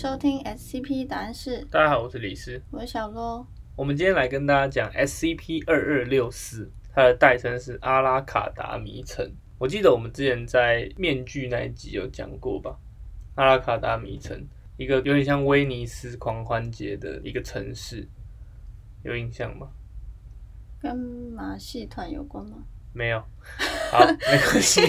收听 SCP 答案室，大家好，我是李斯。我是小洛。我们今天来跟大家讲 SCP 二二六四，它的代称是阿拉卡达迷城。我记得我们之前在面具那一集有讲过吧？阿拉卡达迷城，一个有点像威尼斯狂欢节的一个城市，有印象吗？跟马戏团有关吗？没有。好，没关系。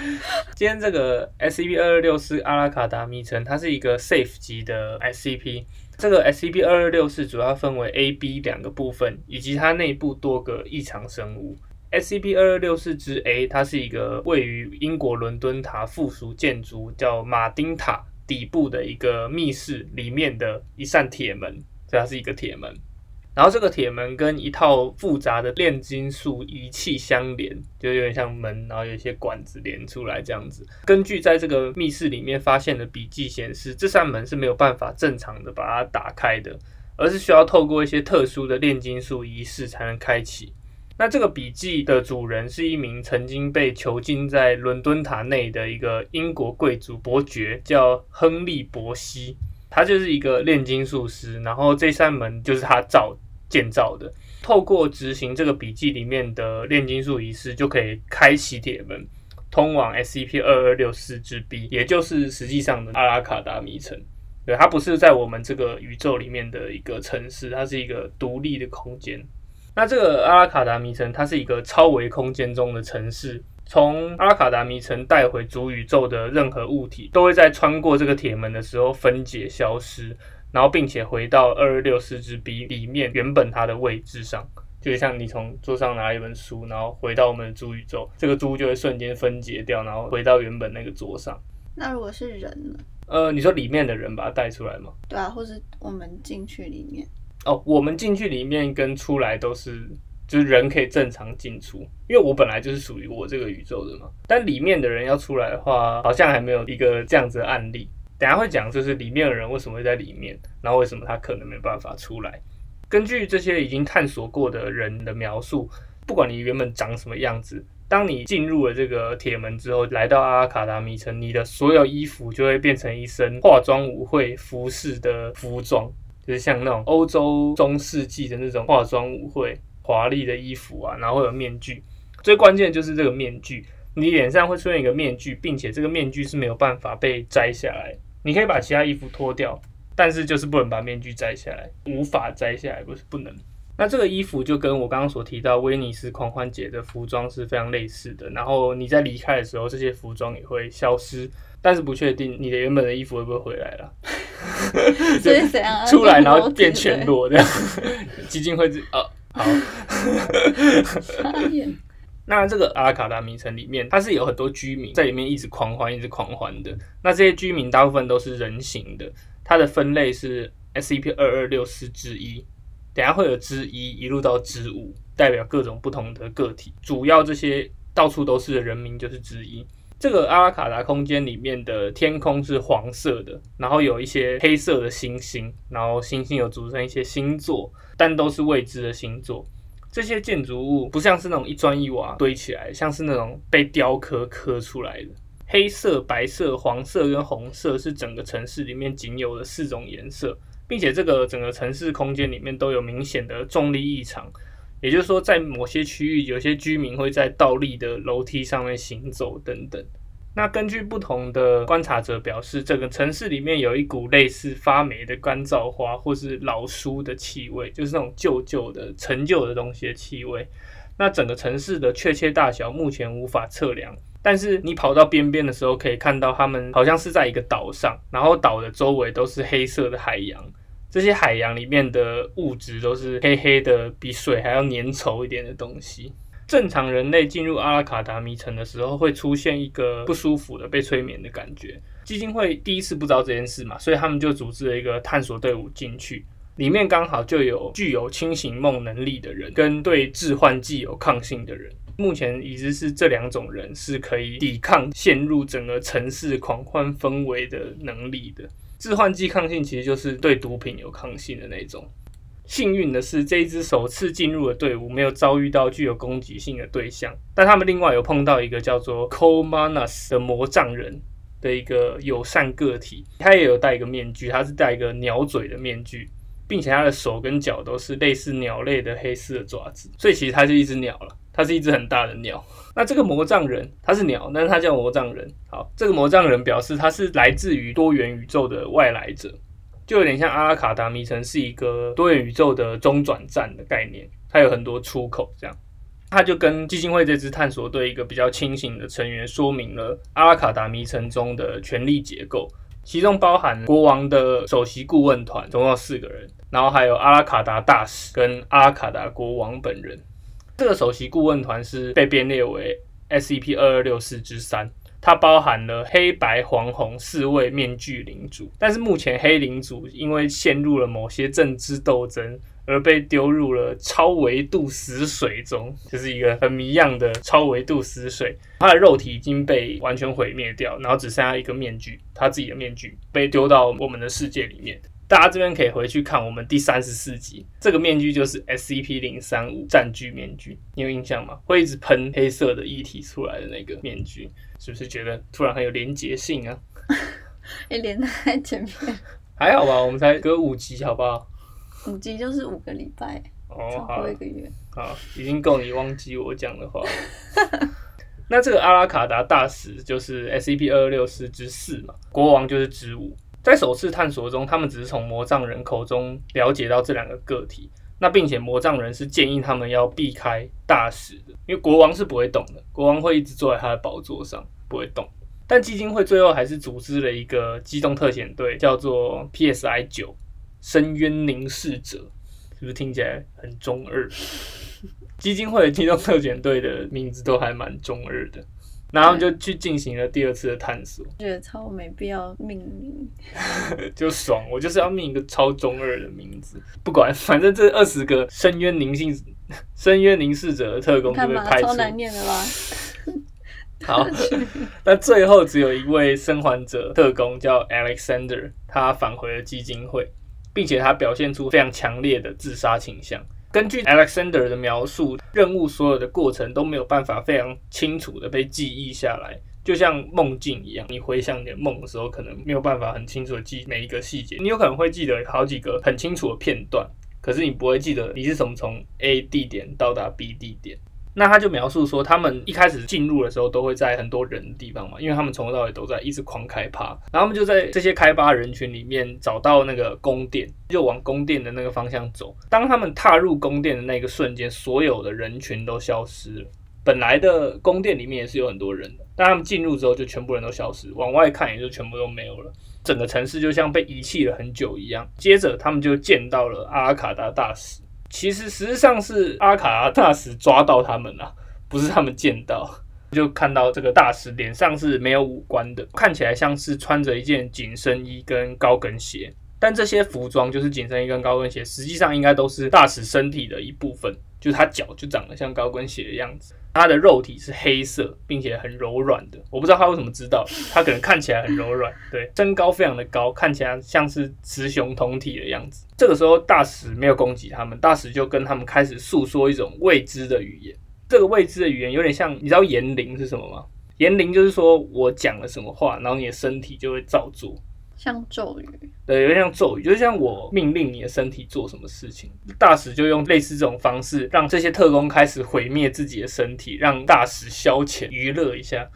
今天这个 SCP 二二六四阿拉卡达迷城，它是一个 Safe 级的 SCP。这个 SCP 二二六四主要分为 A、B 两个部分，以及它内部多个异常生物。SCP 二二六四之 A，它是一个位于英国伦敦塔附属建筑叫马丁塔底部的一个密室里面的一扇铁门，这它是一个铁门。然后这个铁门跟一套复杂的炼金术仪器相连，就有点像门，然后有一些管子连出来这样子。根据在这个密室里面发现的笔记显示，这扇门是没有办法正常的把它打开的，而是需要透过一些特殊的炼金术仪式才能开启。那这个笔记的主人是一名曾经被囚禁在伦敦塔内的一个英国贵族伯爵，叫亨利·伯西，他就是一个炼金术师，然后这扇门就是他造。建造的，透过执行这个笔记里面的炼金术仪式，就可以开启铁门，通往 SCP 二二六四之 B，也就是实际上的阿拉卡达迷城。对，它不是在我们这个宇宙里面的一个城市，它是一个独立的空间。那这个阿拉卡达迷城，它是一个超维空间中的城市。从阿拉卡达迷城带回主宇宙的任何物体，都会在穿过这个铁门的时候分解消失。然后，并且回到二二六四支笔里面原本它的位置上，就像你从桌上拿一本书，然后回到我们的猪宇宙，这个猪就会瞬间分解掉，然后回到原本那个桌上。那如果是人呢？呃，你说里面的人把它带出来吗？对啊，或是我们进去里面？哦，我们进去里面跟出来都是，就是人可以正常进出，因为我本来就是属于我这个宇宙的嘛。但里面的人要出来的话，好像还没有一个这样子的案例。等下会讲，就是里面的人为什么会在里面，然后为什么他可能没办法出来。根据这些已经探索过的人的描述，不管你原本长什么样子，当你进入了这个铁门之后，来到阿拉卡达米城，你的所有衣服就会变成一身化妆舞会服饰的服装，就是像那种欧洲中世纪的那种化妆舞会华丽的衣服啊，然后有面具。最关键的就是这个面具，你脸上会出现一个面具，并且这个面具是没有办法被摘下来。你可以把其他衣服脱掉，但是就是不能把面具摘下来，无法摘下来，不是不能。那这个衣服就跟我刚刚所提到威尼斯狂欢节的服装是非常类似的。然后你在离开的时候，这些服装也会消失，但是不确定你的原本的衣服会不会回来了。这是怎样？出来然后变全裸这样？基金会哦，好。那这个阿拉卡达名城里面，它是有很多居民在里面一直狂欢，一直狂欢的。那这些居民大部分都是人形的，它的分类是 SCP 二二六四之一，等下会有之一一路到之五，代表各种不同的个体。主要这些到处都是的人名就是之一。这个阿拉卡达空间里面的天空是黄色的，然后有一些黑色的星星，然后星星有组成一些星座，但都是未知的星座。这些建筑物不像是那种一砖一瓦堆起来，像是那种被雕刻刻出来的。黑色、白色、黄色跟红色是整个城市里面仅有的四种颜色，并且这个整个城市空间里面都有明显的重力异常，也就是说，在某些区域，有些居民会在倒立的楼梯上面行走等等。那根据不同的观察者表示，整个城市里面有一股类似发霉的干燥花或是老书的气味，就是那种旧旧的陈旧的东西的气味。那整个城市的确切大小目前无法测量，但是你跑到边边的时候，可以看到他们好像是在一个岛上，然后岛的周围都是黑色的海洋，这些海洋里面的物质都是黑黑的，比水还要粘稠一点的东西。正常人类进入阿拉卡达迷城的时候，会出现一个不舒服的被催眠的感觉。基金会第一次不知道这件事嘛，所以他们就组织了一个探索队伍进去，里面刚好就有具有清醒梦能力的人，跟对致幻剂有抗性的人。目前已知是这两种人是可以抵抗陷入整个城市狂欢氛围的能力的。致幻剂抗性其实就是对毒品有抗性的那种。幸运的是，这一支首次进入的队伍没有遭遇到具有攻击性的对象，但他们另外有碰到一个叫做 Comanas 的魔杖人。的一个友善个体，他也有戴一个面具，他是戴一个鸟嘴的面具，并且他的手跟脚都是类似鸟类的黑色的爪子，所以其实他是一只鸟了，它是一只很大的鸟。那这个魔杖人他是鸟，但是他叫魔杖人。好，这个魔杖人表示他是来自于多元宇宙的外来者，就有点像阿拉卡达迷城是一个多元宇宙的中转站的概念，它有很多出口这样。他就跟基金会这支探索队一个比较清醒的成员说明了阿拉卡达迷城中的权力结构，其中包含国王的首席顾问团，总共四个人，然后还有阿拉卡达大使跟阿拉卡达国王本人。这个首席顾问团是被编列为 SCP 二二六四之三，它包含了黑白黄红四位面具领主，但是目前黑领主因为陷入了某些政治斗争。而被丢入了超维度死水中，就是一个很谜样的超维度死水。他的肉体已经被完全毁灭掉，然后只剩下一个面具，他自己的面具被丢到我们的世界里面。大家这边可以回去看我们第三十四集，这个面具就是 SCP 零三五占据面具，你有印象吗？会一直喷黑色的液体出来的那个面具，是不是觉得突然很有连结性啊？你 连在前面，还好吧？我们才隔五集，好不好？五集就是五个礼拜，超过一个月。好，已经够你忘记我讲的话。那这个阿拉卡达大使就是 SCP 二二六四之四嘛，国王就是之五。在首次探索中，他们只是从魔杖人口中了解到这两个个体。那并且魔杖人是建议他们要避开大使的，因为国王是不会动的，国王会一直坐在他的宝座上不会动。但基金会最后还是组织了一个机动特遣队，叫做 PSI 九。深渊凝视者是不是听起来很中二？基金会的机动特遣队的名字都还蛮中二的，然后就去进行了第二次的探索。觉得超没必要命名，就爽！我就是要命一个超中二的名字，不管，反正这二十个深渊凝性、深渊凝视者的特工就被拍出。超难念的吧？好，那最后只有一位生还者特工叫 Alexander，他返回了基金会。并且他表现出非常强烈的自杀倾向。根据 Alexander 的描述，任务所有的过程都没有办法非常清楚的被记忆下来，就像梦境一样。你回想你的梦的时候，可能没有办法很清楚的记每一个细节。你有可能会记得好几个很清楚的片段，可是你不会记得你是怎么从 A 地点到达 B 地点。那他就描述说，他们一开始进入的时候都会在很多人的地方嘛，因为他们从头到尾都在一直狂开趴，然后他们就在这些开发人群里面找到那个宫殿，就往宫殿的那个方向走。当他们踏入宫殿的那个瞬间，所有的人群都消失了。本来的宫殿里面也是有很多人的，但他们进入之后就全部人都消失，往外看也就全部都没有了，整个城市就像被遗弃了很久一样。接着他们就见到了阿卡达大使。其实实际上是阿卡大使抓到他们了，不是他们见到，就看到这个大使脸上是没有五官的，看起来像是穿着一件紧身衣跟高跟鞋，但这些服装就是紧身衣跟高跟鞋，实际上应该都是大使身体的一部分，就是他脚就长得像高跟鞋的样子。他的肉体是黑色，并且很柔软的。我不知道他为什么知道，他可能看起来很柔软。对，身高非常的高，看起来像是雌雄同体的样子。这个时候，大使没有攻击他们，大使就跟他们开始诉说一种未知的语言。这个未知的语言有点像，你知道言灵是什么吗？言灵就是说我讲了什么话，然后你的身体就会照做。像咒语，对，有点像咒语，就像我命令你的身体做什么事情。大使就用类似这种方式，让这些特工开始毁灭自己的身体，让大使消遣娱乐一下。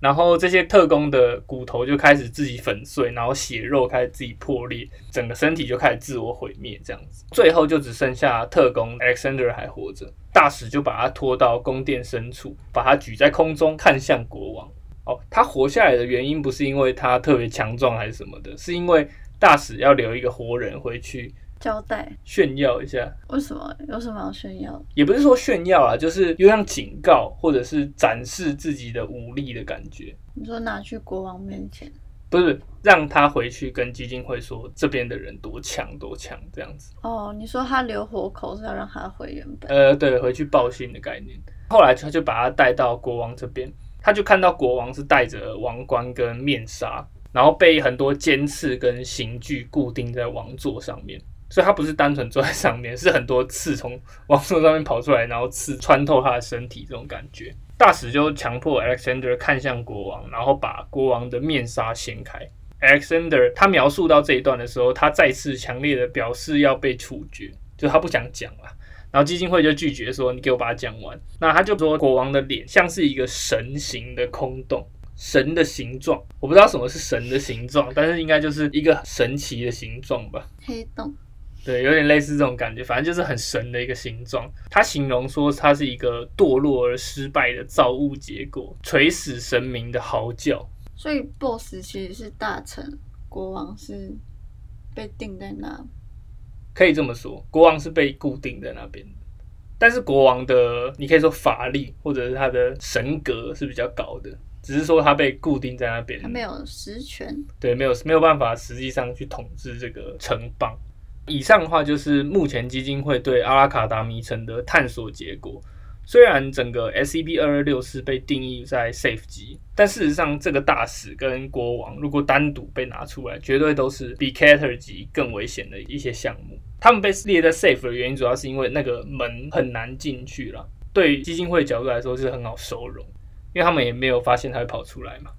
然后这些特工的骨头就开始自己粉碎，然后血肉开始自己破裂，整个身体就开始自我毁灭，这样子。最后就只剩下特工 Alexander 还活着，大使就把他拖到宫殿深处，把他举在空中，看向国王。哦，他活下来的原因不是因为他特别强壮还是什么的，是因为大使要留一个活人回去交代炫耀一下。为什么？有什么要炫耀？也不是说炫耀啊，就是有像警告或者是展示自己的武力的感觉。你说拿去国王面前？不是，让他回去跟基金会说这边的人多强多强这样子。哦，你说他留活口是要让他回原本？呃，对，回去报信的概念。后来他就把他带到国王这边。他就看到国王是戴着王冠跟面纱，然后被很多尖刺跟刑具固定在王座上面，所以他不是单纯坐在上面，是很多刺从王座上面跑出来，然后刺穿透他的身体这种感觉。大使就强迫 Alexander 看向国王，然后把国王的面纱掀开。Alexander 他描述到这一段的时候，他再次强烈的表示要被处决，就他不想讲了。然后基金会就拒绝说：“你给我把它讲完。”那他就说国王的脸像是一个神形的空洞，神的形状。我不知道什么是神的形状，但是应该就是一个神奇的形状吧。黑洞。对，有点类似这种感觉，反正就是很神的一个形状。他形容说，它是一个堕落而失败的造物结果，垂死神明的嚎叫。所以，BOSS 其实是大臣，国王是被定在那。可以这么说，国王是被固定在那边的。但是，国王的你可以说法力或者是他的神格是比较高的，只是说他被固定在那边，他没有实权。对，没有没有办法实际上去统治这个城邦。以上的话就是目前基金会对阿拉卡达迷城的探索结果。虽然整个 SCP 二二六四被定义在 Safe 级，但事实上这个大使跟国王如果单独被拿出来，绝对都是比 Cater 级更危险的一些项目。他们被列在 Safe 的原因，主要是因为那个门很难进去了。对基金会的角度来说是很好收容，因为他们也没有发现他会跑出来嘛。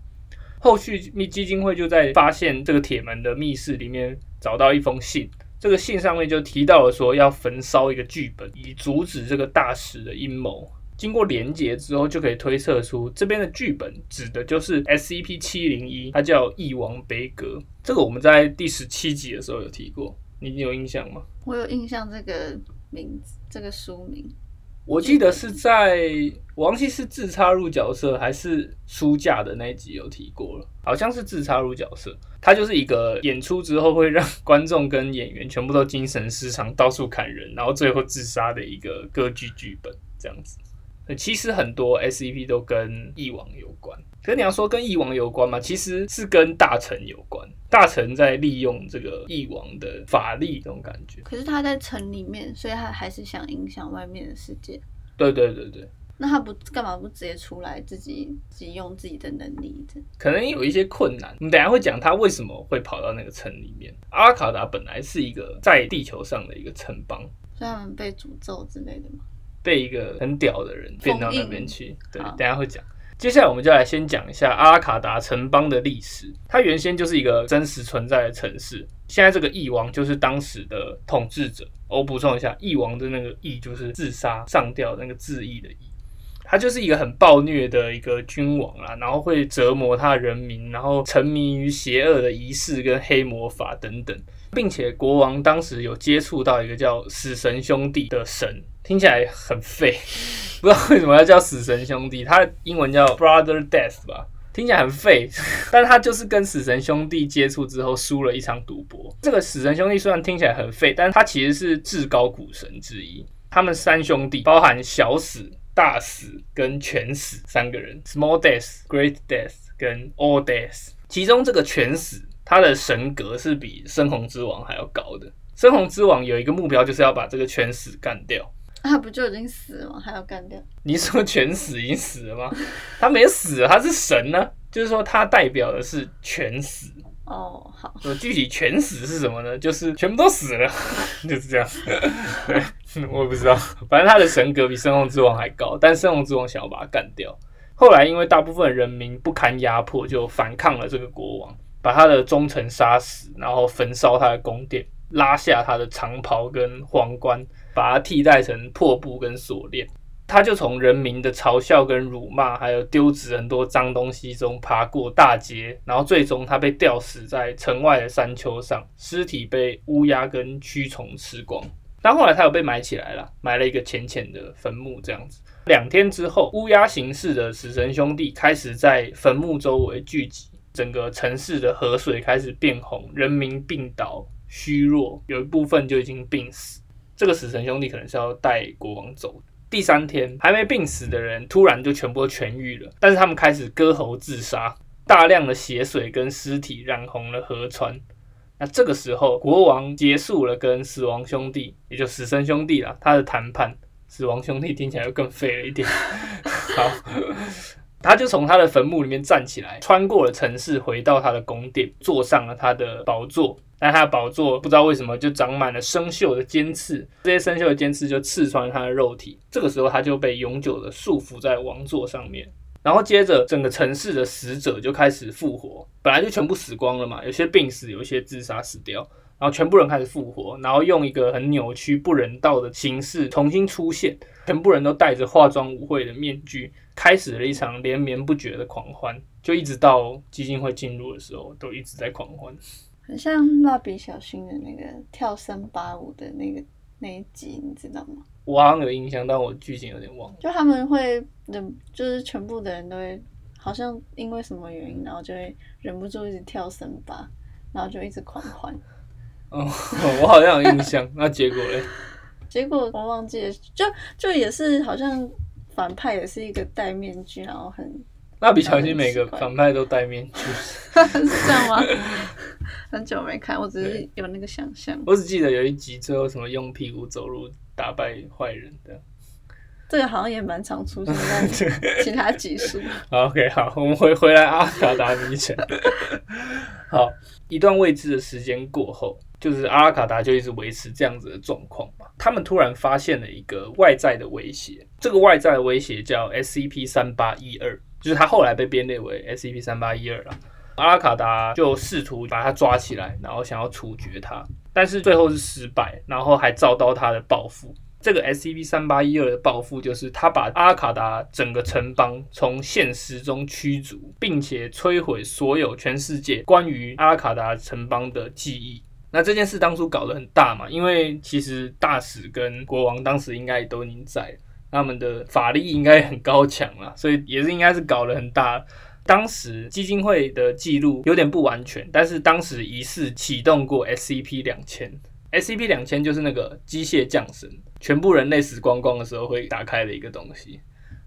后续密基金会就在发现这个铁门的密室里面找到一封信。这个信上面就提到了说要焚烧一个剧本，以阻止这个大使的阴谋。经过连接之后，就可以推测出这边的剧本指的就是 SCP 七零一，它叫翼王悲歌。这个我们在第十七集的时候有提过，你有印象吗？我有印象，这个名字，这个书名。我记得是在我忘记是自插入角色还是书架的那一集有提过了，好像是自插入角色。他就是一个演出之后会让观众跟演员全部都精神失常，到处砍人，然后最后自杀的一个歌剧剧本这样子。其实很多 S E P 都跟翼王有关，可是你要说跟翼王有关吗？其实是跟大臣有关，大臣在利用这个翼王的法力这种感觉。可是他在城里面，所以他还是想影响外面的世界。对对对对。那他不干嘛不直接出来自己自己用自己的能力？可能有一些困难。我们等下会讲他为什么会跑到那个城里面。阿卡达本来是一个在地球上的一个城邦，所以他们被诅咒之类的吗？被一个很屌的人变到那边去。对，等下会讲。接下来我们就来先讲一下阿拉卡达城邦的历史。它原先就是一个真实存在的城市。现在这个翼王就是当时的统治者。我补充一下，翼王的那个翼就是自杀上吊那个自缢的翼。他就是一个很暴虐的一个君王啊，然后会折磨他的人民，然后沉迷于邪恶的仪式跟黑魔法等等，并且国王当时有接触到一个叫死神兄弟的神，听起来很废，不知道为什么要叫死神兄弟，他英文叫 Brother Death 吧，听起来很废，但他就是跟死神兄弟接触之后输了一场赌博。这个死神兄弟虽然听起来很废，但他其实是至高古神之一，他们三兄弟包含小死。大死跟全死三个人，small death、great death 跟 all death，其中这个全死，他的神格是比深红之王还要高的。深红之王有一个目标，就是要把这个全死干掉。他不就已经死了吗？还要干掉？你说全死已经死了吗？他没死，他是神呢，就是说他代表的是全死。哦，好。那具体全死是什么呢？就是全部都死了，就是这样。我也不知道。反正他的神格比圣红之王还高，但圣红之王想要把他干掉。后来因为大部分人民不堪压迫，就反抗了这个国王，把他的忠臣杀死，然后焚烧他的宫殿，拉下他的长袍跟皇冠，把他替代成破布跟锁链。他就从人民的嘲笑跟辱骂，还有丢掷很多脏东西中爬过大街，然后最终他被吊死在城外的山丘上，尸体被乌鸦跟蛆虫吃光。但后来他有被埋起来了，埋了一个浅浅的坟墓这样子。两天之后，乌鸦形式的死神兄弟开始在坟墓周围聚集，整个城市的河水开始变红，人民病倒、虚弱，有一部分就已经病死。这个死神兄弟可能是要带国王走。第三天还没病死的人，突然就全部痊愈了。但是他们开始割喉自杀，大量的血水跟尸体染红了河川。那这个时候，国王结束了跟死亡兄弟，也就死神兄弟了，他的谈判。死亡兄弟听起来又更废了一点。好，他就从他的坟墓里面站起来，穿过了城市，回到他的宫殿，坐上了他的宝座。但他的宝座不知道为什么就长满了生锈的尖刺，这些生锈的尖刺就刺穿他的肉体。这个时候，他就被永久的束缚在王座上面。然后接着，整个城市的死者就开始复活，本来就全部死光了嘛，有些病死，有些自杀死掉，然后全部人开始复活，然后用一个很扭曲、不人道的形式重新出现，全部人都戴着化妆舞会的面具，开始了一场连绵不绝的狂欢，就一直到基金会进入的时候，都一直在狂欢。很像蜡笔小新的那个跳森巴舞的那个那一集，你知道吗？我好像有印象，但我剧情有点忘了。就他们会忍，就是全部的人都会，好像因为什么原因，然后就会忍不住一直跳森巴，然后就一直狂欢。哦，我好像有印象。那结果嘞？结果我忘记了，就就也是好像反派也是一个戴面具，然后很蜡笔小新每个反派都戴面具，是这样吗？很久没看，我只是有那个想象。我只记得有一集最后什么用屁股走路打败坏人的，这个好像也蛮常出现 在其他集数。OK，好，我们回回来阿卡达迷城。好，一段未知的时间过后，就是阿拉卡达就一直维持这样子的状况嘛。他们突然发现了一个外在的威胁，这个外在的威胁叫 SCP 三八一二，就是他后来被编列为 SCP 三八一二了。阿拉卡达就试图把他抓起来，然后想要处决他，但是最后是失败，然后还遭到他的报复。这个 SCP 三八一二的报复就是他把阿卡达整个城邦从现实中驱逐，并且摧毁所有全世界关于阿卡达城邦的记忆。那这件事当初搞得很大嘛，因为其实大使跟国王当时应该都已经在，他们的法力应该很高强啦，所以也是应该是搞得很大。当时基金会的记录有点不完全，但是当时疑似启动过 SCP 两千，SCP 两千就是那个机械降神，全部人类死光光的时候会打开的一个东西。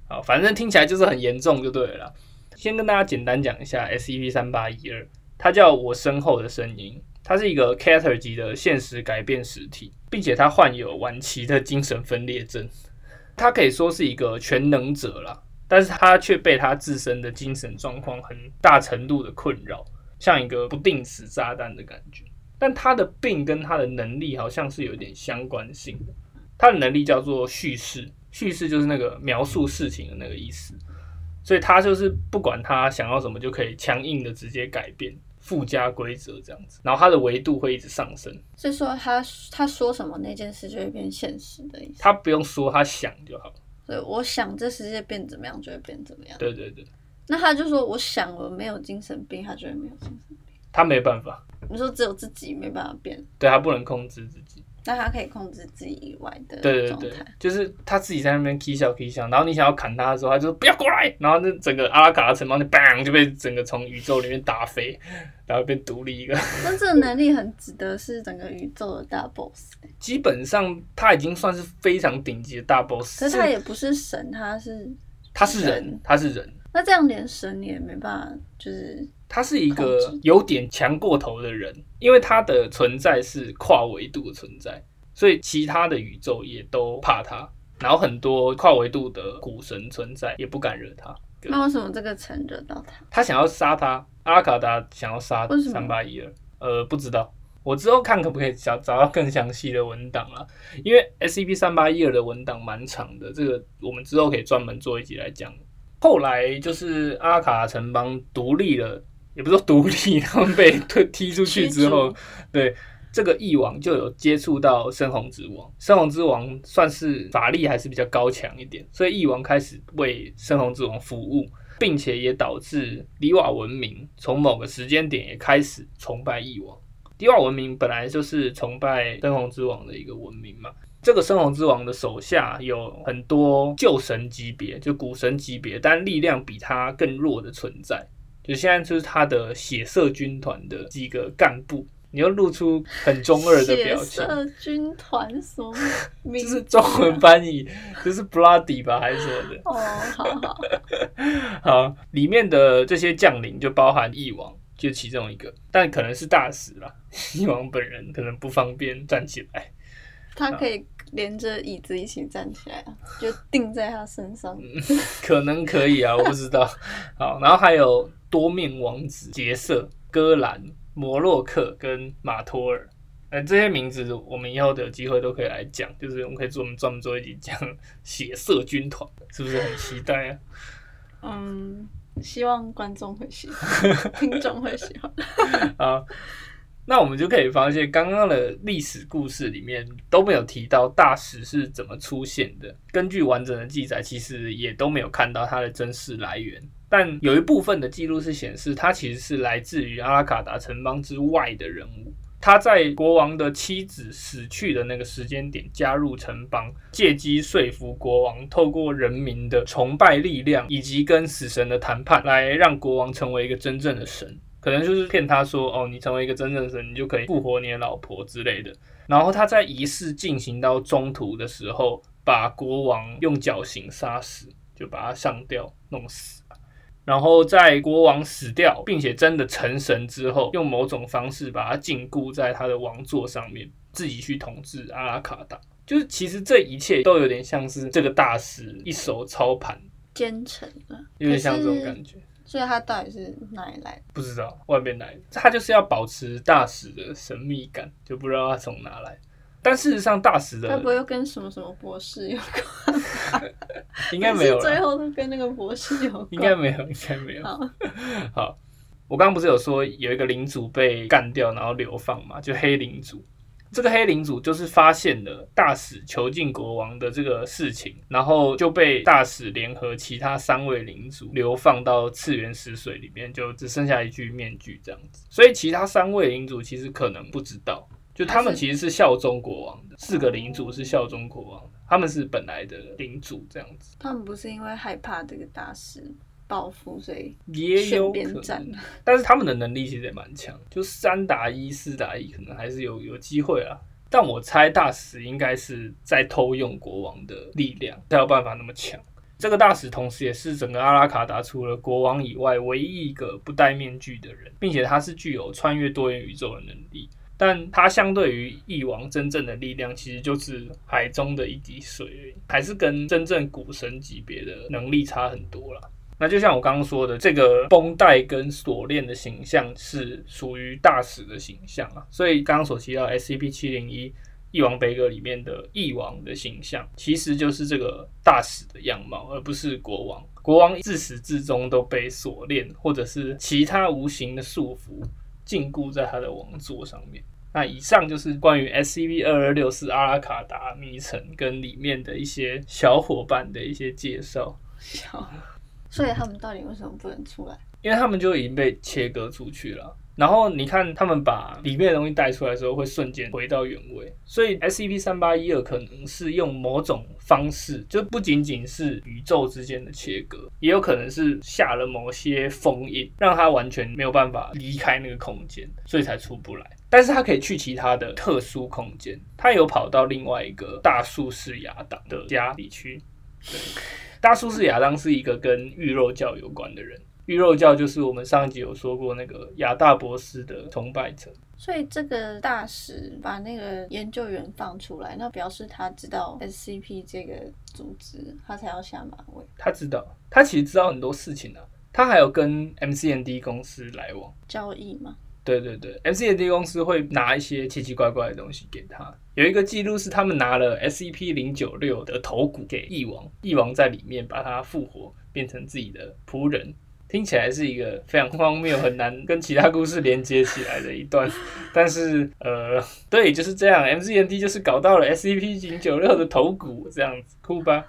好，反正听起来就是很严重就对了。先跟大家简单讲一下 SCP 三八一二，它叫我身后的声音，它是一个 Cater 级的现实改变实体，并且它患有晚期的精神分裂症，它可以说是一个全能者啦。但是它却被它自身的精神状况很大程度的困扰，像一个不定时炸弹的感觉。但他的病跟他的能力好像是有点相关性的。他的能力叫做叙事，叙事就是那个描述事情的那个意思。所以他就是不管他想要什么，就可以强硬的直接改变附加规则这样子。然后他的维度会一直上升，所以说他他说什么那件事就会变现实的意思。他不用说，他想就好。所以我想这世界变怎么样就会变怎么样。对对对，那他就说我想我没有精神病，他就会没有精神病。他没办法，你说只有自己没办法变，对他不能控制自己。那他可以控制自己以外的对对对。，就是他自己在那边 k 笑 k 笑，然后你想要砍他的时候，他就说不要过来，然后那整个阿拉卡的城邦就 bang 就被整个从宇宙里面打飞，然后被独立一个。那这个能力很值得是整个宇宙的大 boss，欸基本上他已经算是非常顶级的大 boss，可是他也不是神，他是他是人人，他是人，那这样连神也没办法，就是他是一个有点强过头的人，因为他的存在是跨维度的存在，所以其他的宇宙也都怕他，然后很多跨维度的古神存在也不敢惹他。那为什么这个城惹到他？他想要杀他，阿拉卡达想要杀三八一二，呃，不知道，我之后看可不可以找找到更详细的文档啊，因为 SCP 三八一二的文档蛮长的，这个我们之后可以专门做一集来讲。后来就是阿拉卡城邦独立了，也不是说独立，他们被推踢出去之后驱，对这个翼王就有接触到深红之王，深红之王算是法力还是比较高强一点，所以翼王开始为深红之王服务，并且也导致里瓦文明从某个时间点也开始崇拜翼王。里瓦文明本来就是崇拜深红之王的一个文明嘛。这个深红之王的手下有很多旧神级别，就古神级别，但力量比他更弱的存在。就现在就是他的血色军团的几个干部，你又露出很中二的表情，血色军团什么？这是中文翻译，这是 bloody 吧还是什么的？哦，好好，好，里面的这些将领就包含翼王，就其中一个，但可能是大使啦。翼王本人可能不方便站起来。他可以连着椅子一起站起来啊，就定在他身上。可能可以啊，我不知道。好，然后还有多面王子杰瑟、戈兰、摩洛克跟马托尔。呃，这些名字我们以后有机会都可以来讲，就是我们可以做我们专门做一集讲血色军团，是不是很期待啊？嗯，希望观众会喜欢，听众会喜欢。啊，那我们就可以发现，刚刚的历史故事里面都没有提到大使是怎么出现的。根据完整的记载，其实也都没有看到它的真实来源。但有一部分的记录是显示，他其实是来自于阿拉卡达城邦之外的人物。他在国王的妻子死去的那个时间点加入城邦，借机说服国王，透过人民的崇拜力量以及跟死神的谈判，来让国王成为一个真正的神。可能就是骗他说：“哦，你成为一个真正的神，你就可以复活你的老婆之类的。”然后他在仪式进行到中途的时候，把国王用绞刑杀死，就把他上吊弄死。然后在国王死掉，并且真的成神之后，用某种方式把他禁锢在他的王座上面，自己去统治阿拉卡达。就是其实这一切都有点像是这个大使一手操盘奸臣了，有点像这种感觉。所以他到底是哪里来的？不知道，外面来的。他就是要保持大使的神秘感，就不知道他从哪来。但事实上，大使的他不会又跟什么什么博士有关？应该没有。最后都跟那个博士有关？应该没有，应该没有。好，我刚刚不是有说有一个领主被干掉，然后流放嘛？就黑领主。这个黑领主就是发现了大使囚禁国王的这个事情，然后就被大使联合其他三位领主流放到次元死水里面，就只剩下一具面具这样子。所以其他三位领主其实可能不知道。就他们其实是效忠国王的，四个领主是效忠国王的，他们是本来的领主这样子。他们不是因为害怕这个大使报复，所以也有可能。但是他们的能力其实也蛮强，就三打一、四打一，可能还是有有机会啊。但我猜大使应该是在偷用国王的力量，才有办法那么强。这个大使同时也是整个阿拉卡达除了国王以外唯一一个不戴面具的人，并且他是具有穿越多元宇宙的能力。但它相对于翼王真正的力量，其实就是海中的一滴水，还是跟真正古神级别的能力差很多了。那就像我刚刚说的，这个绷带跟锁链的形象是属于大使的形象啊，所以刚刚所提到 SCP 七零一翼王悲歌里面的翼王的形象，其实就是这个大使的样貌，而不是国王。国王自始至终都被锁链或者是其他无形的束缚。禁锢在他的王座上面。那以上就是关于 SCP 二二六四阿拉卡达迷城跟里面的一些小伙伴的一些介绍。所以他们到底为什么不能出来？因为他们就已经被切割出去了。然后你看，他们把里面的东西带出来的时候，会瞬间回到原位。所以 SCP 三八一二可能是用某种方式，就不仅仅是宇宙之间的切割，也有可能是下了某些封印，让它完全没有办法离开那个空间，所以才出不来。但是它可以去其他的特殊空间，它有跑到另外一个大术士亚当的家里去。大术士亚当是一个跟玉肉教有关的人。玉肉教就是我们上一集有说过那个亚大博士的崇拜者，所以这个大使把那个研究员放出来，那表示他知道 SCP 这个组织，他才要下马威。他知道，他其实知道很多事情啊，他还有跟 MCND 公司来往交易吗？对对对，MCND 公司会拿一些奇奇怪怪的东西给他。有一个记录是他们拿了 SCP 零九六的头骨给翼王，翼王在里面把他复活，变成自己的仆人。听起来是一个非常荒谬、很难跟其他故事连接起来的一段，但是呃，对，就是这样。M C N D 就是搞到了 S C P 零九六的头骨，这样子酷吧？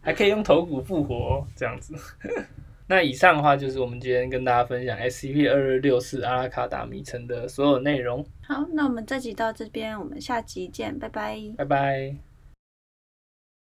还可以用头骨复活，这样子。那以上的话就是我们今天跟大家分享 S C P 二二六四阿拉卡达迷城的所有内容。好，那我们这集到这边，我们下集见，拜拜，拜拜。